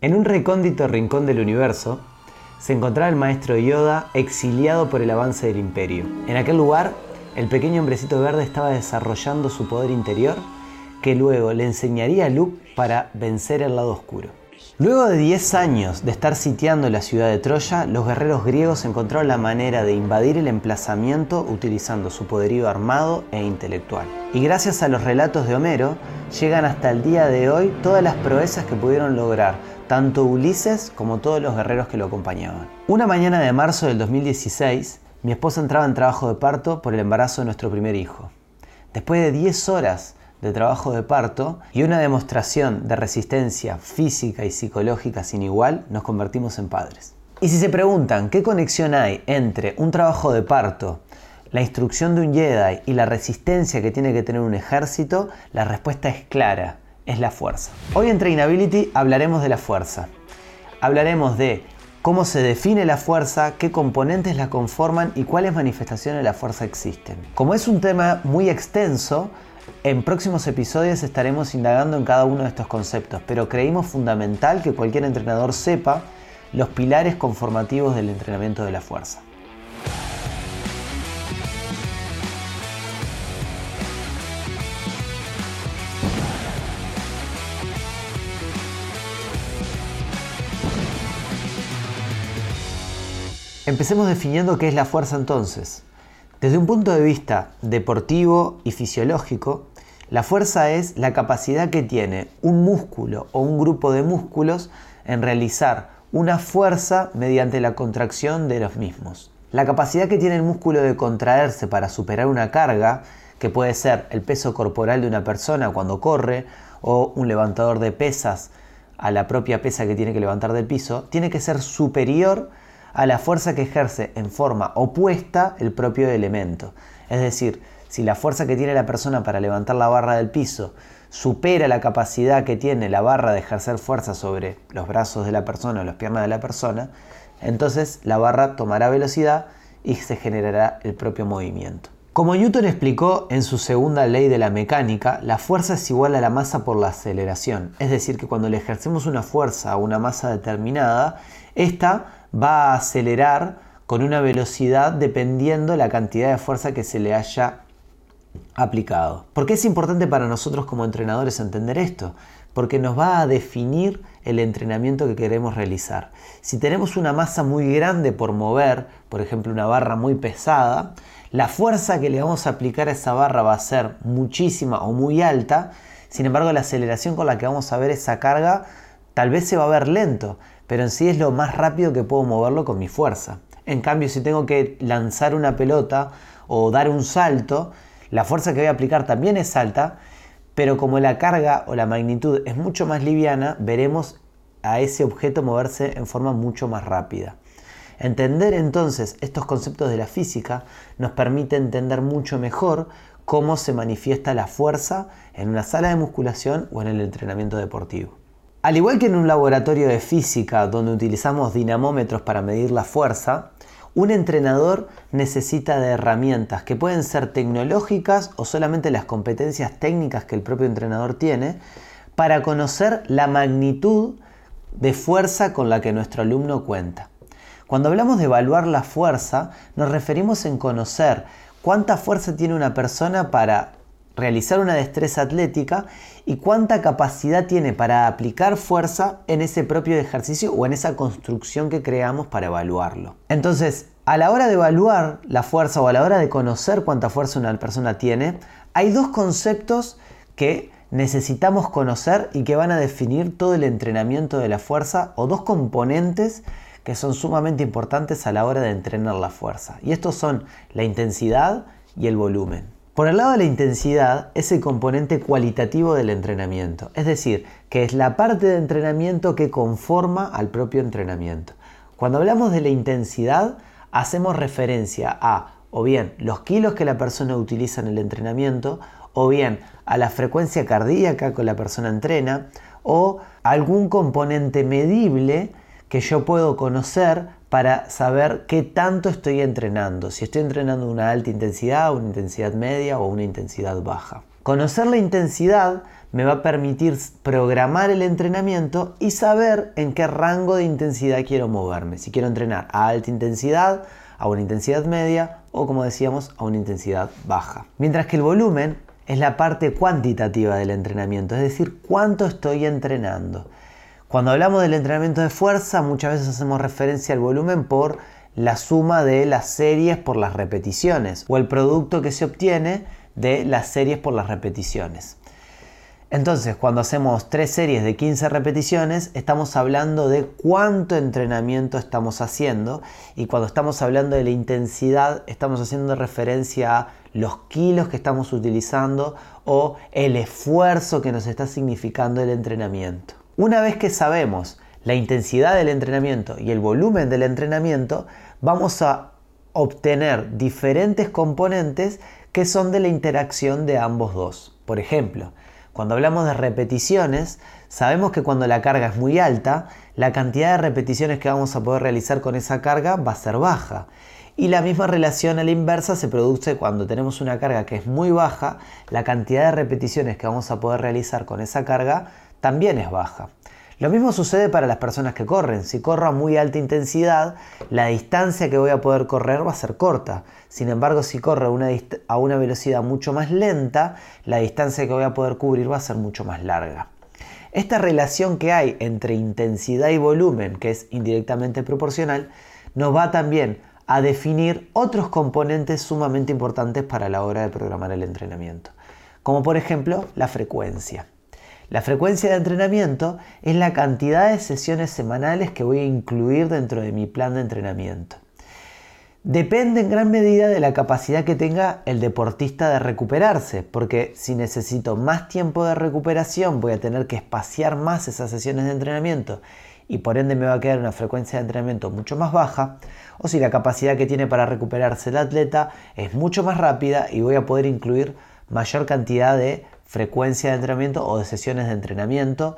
En un recóndito rincón del universo se encontraba el maestro Yoda exiliado por el avance del imperio. En aquel lugar, el pequeño hombrecito verde estaba desarrollando su poder interior que luego le enseñaría a Luke para vencer el lado oscuro. Luego de 10 años de estar sitiando la ciudad de Troya, los guerreros griegos encontraron la manera de invadir el emplazamiento utilizando su poderío armado e intelectual. Y gracias a los relatos de Homero, llegan hasta el día de hoy todas las proezas que pudieron lograr tanto Ulises como todos los guerreros que lo acompañaban. Una mañana de marzo del 2016, mi esposa entraba en trabajo de parto por el embarazo de nuestro primer hijo. Después de 10 horas de trabajo de parto y una demostración de resistencia física y psicológica sin igual, nos convertimos en padres. Y si se preguntan qué conexión hay entre un trabajo de parto, la instrucción de un Jedi y la resistencia que tiene que tener un ejército, la respuesta es clara es la fuerza. Hoy en Trainability hablaremos de la fuerza. Hablaremos de cómo se define la fuerza, qué componentes la conforman y cuáles manifestaciones de la fuerza existen. Como es un tema muy extenso, en próximos episodios estaremos indagando en cada uno de estos conceptos, pero creímos fundamental que cualquier entrenador sepa los pilares conformativos del entrenamiento de la fuerza. Empecemos definiendo qué es la fuerza entonces. Desde un punto de vista deportivo y fisiológico, la fuerza es la capacidad que tiene un músculo o un grupo de músculos en realizar una fuerza mediante la contracción de los mismos. La capacidad que tiene el músculo de contraerse para superar una carga, que puede ser el peso corporal de una persona cuando corre o un levantador de pesas a la propia pesa que tiene que levantar del piso, tiene que ser superior la fuerza que ejerce en forma opuesta el propio elemento. Es decir, si la fuerza que tiene la persona para levantar la barra del piso supera la capacidad que tiene la barra de ejercer fuerza sobre los brazos de la persona o las piernas de la persona, entonces la barra tomará velocidad y se generará el propio movimiento. Como Newton explicó en su segunda ley de la mecánica, la fuerza es igual a la masa por la aceleración. Es decir, que cuando le ejercemos una fuerza a una masa determinada, esta va a acelerar con una velocidad dependiendo la cantidad de fuerza que se le haya aplicado. ¿Por qué es importante para nosotros como entrenadores entender esto? Porque nos va a definir el entrenamiento que queremos realizar. Si tenemos una masa muy grande por mover, por ejemplo una barra muy pesada, la fuerza que le vamos a aplicar a esa barra va a ser muchísima o muy alta, sin embargo la aceleración con la que vamos a ver esa carga tal vez se va a ver lento, pero en sí es lo más rápido que puedo moverlo con mi fuerza. En cambio, si tengo que lanzar una pelota o dar un salto, la fuerza que voy a aplicar también es alta, pero como la carga o la magnitud es mucho más liviana, veremos a ese objeto moverse en forma mucho más rápida. Entender entonces estos conceptos de la física nos permite entender mucho mejor cómo se manifiesta la fuerza en una sala de musculación o en el entrenamiento deportivo. Al igual que en un laboratorio de física donde utilizamos dinamómetros para medir la fuerza, un entrenador necesita de herramientas que pueden ser tecnológicas o solamente las competencias técnicas que el propio entrenador tiene para conocer la magnitud de fuerza con la que nuestro alumno cuenta. Cuando hablamos de evaluar la fuerza, nos referimos en conocer cuánta fuerza tiene una persona para realizar una destreza atlética y cuánta capacidad tiene para aplicar fuerza en ese propio ejercicio o en esa construcción que creamos para evaluarlo. Entonces, a la hora de evaluar la fuerza o a la hora de conocer cuánta fuerza una persona tiene, hay dos conceptos que necesitamos conocer y que van a definir todo el entrenamiento de la fuerza o dos componentes que son sumamente importantes a la hora de entrenar la fuerza. Y estos son la intensidad y el volumen. Por el lado de la intensidad es el componente cualitativo del entrenamiento, es decir, que es la parte de entrenamiento que conforma al propio entrenamiento. Cuando hablamos de la intensidad, hacemos referencia a o bien los kilos que la persona utiliza en el entrenamiento, o bien a la frecuencia cardíaca que la persona entrena, o algún componente medible que yo puedo conocer para saber qué tanto estoy entrenando, si estoy entrenando una alta intensidad, una intensidad media o una intensidad baja. Conocer la intensidad me va a permitir programar el entrenamiento y saber en qué rango de intensidad quiero moverme. Si quiero entrenar a alta intensidad, a una intensidad media o como decíamos a una intensidad baja. Mientras que el volumen es la parte cuantitativa del entrenamiento, es decir, cuánto estoy entrenando. Cuando hablamos del entrenamiento de fuerza, muchas veces hacemos referencia al volumen por la suma de las series por las repeticiones o el producto que se obtiene de las series por las repeticiones. Entonces, cuando hacemos tres series de 15 repeticiones, estamos hablando de cuánto entrenamiento estamos haciendo y cuando estamos hablando de la intensidad, estamos haciendo referencia a los kilos que estamos utilizando o el esfuerzo que nos está significando el entrenamiento. Una vez que sabemos la intensidad del entrenamiento y el volumen del entrenamiento, vamos a obtener diferentes componentes que son de la interacción de ambos dos. Por ejemplo, cuando hablamos de repeticiones, sabemos que cuando la carga es muy alta, la cantidad de repeticiones que vamos a poder realizar con esa carga va a ser baja. Y la misma relación a la inversa se produce cuando tenemos una carga que es muy baja, la cantidad de repeticiones que vamos a poder realizar con esa carga también es baja. Lo mismo sucede para las personas que corren. Si corro a muy alta intensidad, la distancia que voy a poder correr va a ser corta. Sin embargo, si corro a una, velocidad mucho más lenta, la distancia que voy a poder cubrir va a ser mucho más larga. Esta relación que hay entre intensidad y volumen, que es indirectamente proporcional, nos va también a definir otros componentes sumamente importantes para la hora de programar el entrenamiento, como por ejemplo la frecuencia. La frecuencia de entrenamiento es la cantidad de sesiones semanales que voy a incluir dentro de mi plan de entrenamiento. Depende en gran medida de la capacidad que tenga el deportista de recuperarse, porque si necesito más tiempo de recuperación voy a tener que espaciar más esas sesiones de entrenamiento y por ende me va a quedar una frecuencia de entrenamiento mucho más baja, o si la capacidad que tiene para recuperarse el atleta es mucho más rápida y voy a poder incluir mayor cantidad de frecuencia de entrenamiento o de sesiones de entrenamiento,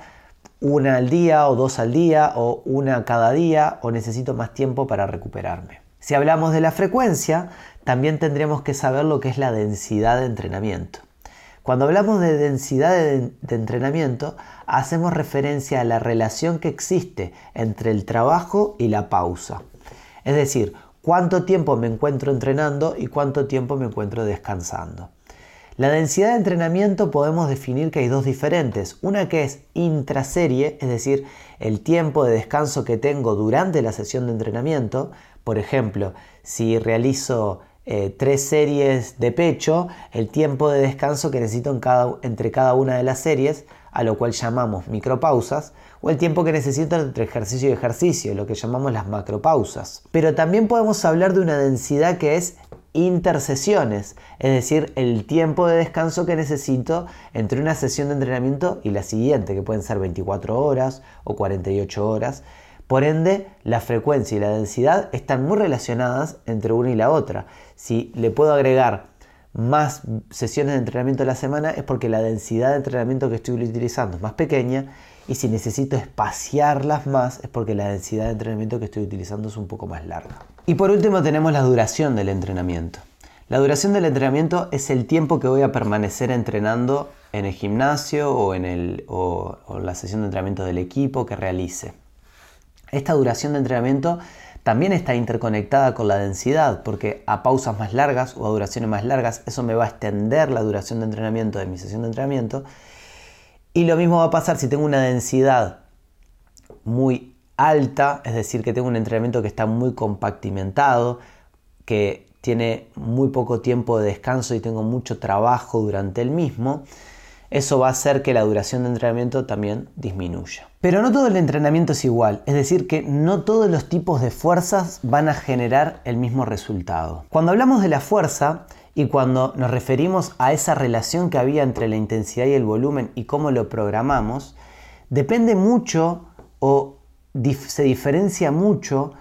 una al día o dos al día o una cada día o necesito más tiempo para recuperarme. Si hablamos de la frecuencia, también tendremos que saber lo que es la densidad de entrenamiento. Cuando hablamos de densidad de, de, entrenamiento, hacemos referencia a la relación que existe entre el trabajo y la pausa. Es decir, cuánto tiempo me encuentro entrenando y cuánto tiempo me encuentro descansando. La densidad de entrenamiento podemos definir que hay dos diferentes. Una que es intraserie, es decir, el tiempo de descanso que tengo durante la sesión de entrenamiento. Por ejemplo, si realizo eh, tres series de pecho, el tiempo de descanso que necesito entre cada una de las series, a lo cual llamamos micropausas, o el tiempo que necesito entre ejercicio y ejercicio, lo que llamamos las macropausas. Pero también podemos hablar de una densidad que es intersesiones, es decir, el tiempo de descanso que necesito entre una sesión de entrenamiento y la siguiente, que pueden ser 24 horas o 48 horas. Por ende, la frecuencia y la densidad están muy relacionadas entre una y la otra. Si le puedo agregar más sesiones de entrenamiento a la semana es porque la densidad de entrenamiento que estoy utilizando es más pequeña y si necesito espaciarlas más es porque la densidad de entrenamiento que estoy utilizando es un poco más larga. Y por último tenemos la duración del entrenamiento. La duración del entrenamiento es el tiempo que voy a permanecer entrenando en el gimnasio o en el, o, la sesión de entrenamiento del equipo que realice. Esta duración de entrenamiento también está interconectada con la densidad, porque a pausas más largas o a duraciones más largas, eso me va a extender la duración de entrenamiento de mi sesión de entrenamiento. Y lo mismo va a pasar si tengo una densidad muy alta, es decir, que tengo un entrenamiento que está muy compactimentado, que tiene muy poco tiempo de descanso y tengo mucho trabajo durante el mismo, eso va a hacer que la duración de entrenamiento también disminuya. Pero no todo el entrenamiento es igual, es decir, que no todos los tipos de fuerzas van a generar el mismo resultado. Cuando hablamos de la fuerza y cuando nos referimos a esa relación que había entre la intensidad y el volumen y cómo lo programamos, depende mucho o se diferencia mucho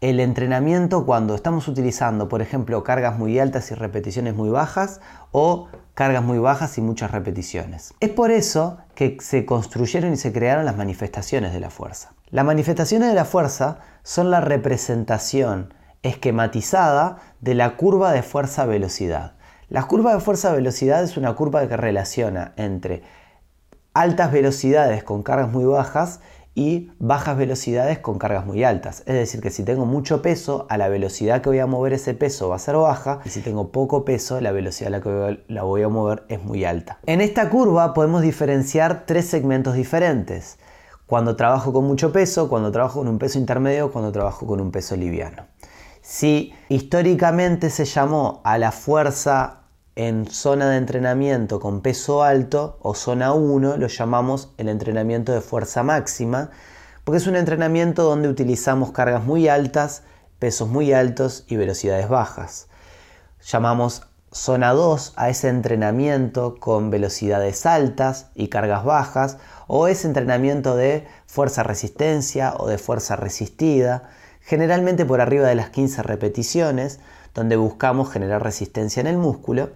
el entrenamiento cuando estamos utilizando, por ejemplo, cargas muy altas y repeticiones muy bajas o cargas muy bajas y muchas repeticiones. Es por eso que se construyeron y se crearon las manifestaciones de la fuerza. Las manifestaciones de la fuerza son la representación esquematizada de la curva de fuerza-velocidad. La curva de fuerza-velocidad es una curva que relaciona entre altas velocidades con cargas muy bajas y bajas velocidades con cargas muy altas. Es decir, que si tengo mucho peso, a la velocidad que voy a mover ese peso va a ser baja y si tengo poco peso, la velocidad a la que la voy a mover es muy alta. En esta curva podemos diferenciar tres segmentos diferentes. Cuando trabajo con mucho peso, cuando trabajo con un peso intermedio, cuando trabajo con un peso liviano. Si históricamente se llamó a la fuerza en zona de entrenamiento con peso alto o zona 1 lo llamamos el entrenamiento de fuerza máxima, porque es un entrenamiento donde utilizamos cargas muy altas, pesos muy altos y velocidades bajas. Llamamos zona 2 a ese entrenamiento con velocidades altas y cargas bajas, o ese entrenamiento de fuerza resistencia o de fuerza resistida, generalmente por arriba de las 15 repeticiones, donde buscamos generar resistencia en el músculo,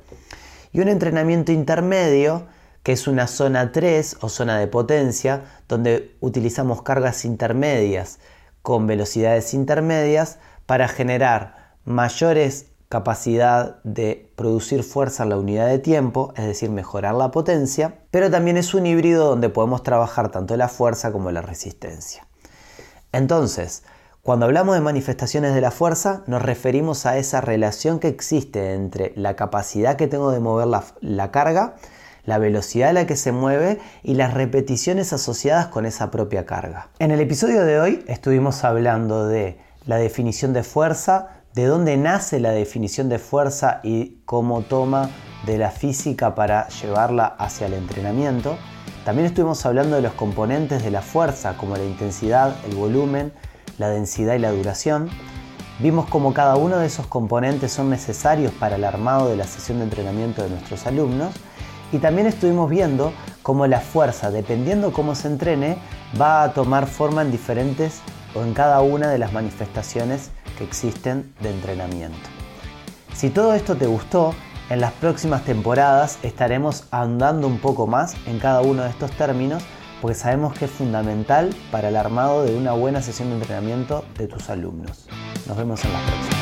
y un entrenamiento intermedio, que es una zona 3 o zona de potencia, donde utilizamos cargas intermedias con velocidades intermedias para generar mayores capacidad de producir fuerza en la unidad de tiempo, es decir, mejorar la potencia, pero también es un híbrido donde podemos trabajar tanto la fuerza como la resistencia. Entonces, cuando hablamos de manifestaciones de la fuerza, nos referimos a esa relación que existe entre la capacidad que tengo de mover la, carga, la velocidad a la que se mueve y las repeticiones asociadas con esa propia carga. En el episodio de hoy estuvimos hablando de la definición de fuerza, de dónde nace la definición de fuerza y cómo toma de la física para llevarla hacia el entrenamiento. También estuvimos hablando de los componentes de la fuerza como la intensidad, el volumen, la densidad y la duración. Vimos cómo cada uno de esos componentes son necesarios para el armado de la sesión de entrenamiento de nuestros alumnos y también estuvimos viendo cómo la fuerza, dependiendo cómo se entrene, va a tomar forma en diferentes o en cada una de las manifestaciones que existen de entrenamiento. Si todo esto te gustó, en las próximas temporadas estaremos andando un poco más en cada uno de estos términos porque sabemos que es fundamental para el armado de una buena sesión de entrenamiento de tus alumnos. Nos vemos en la próxima.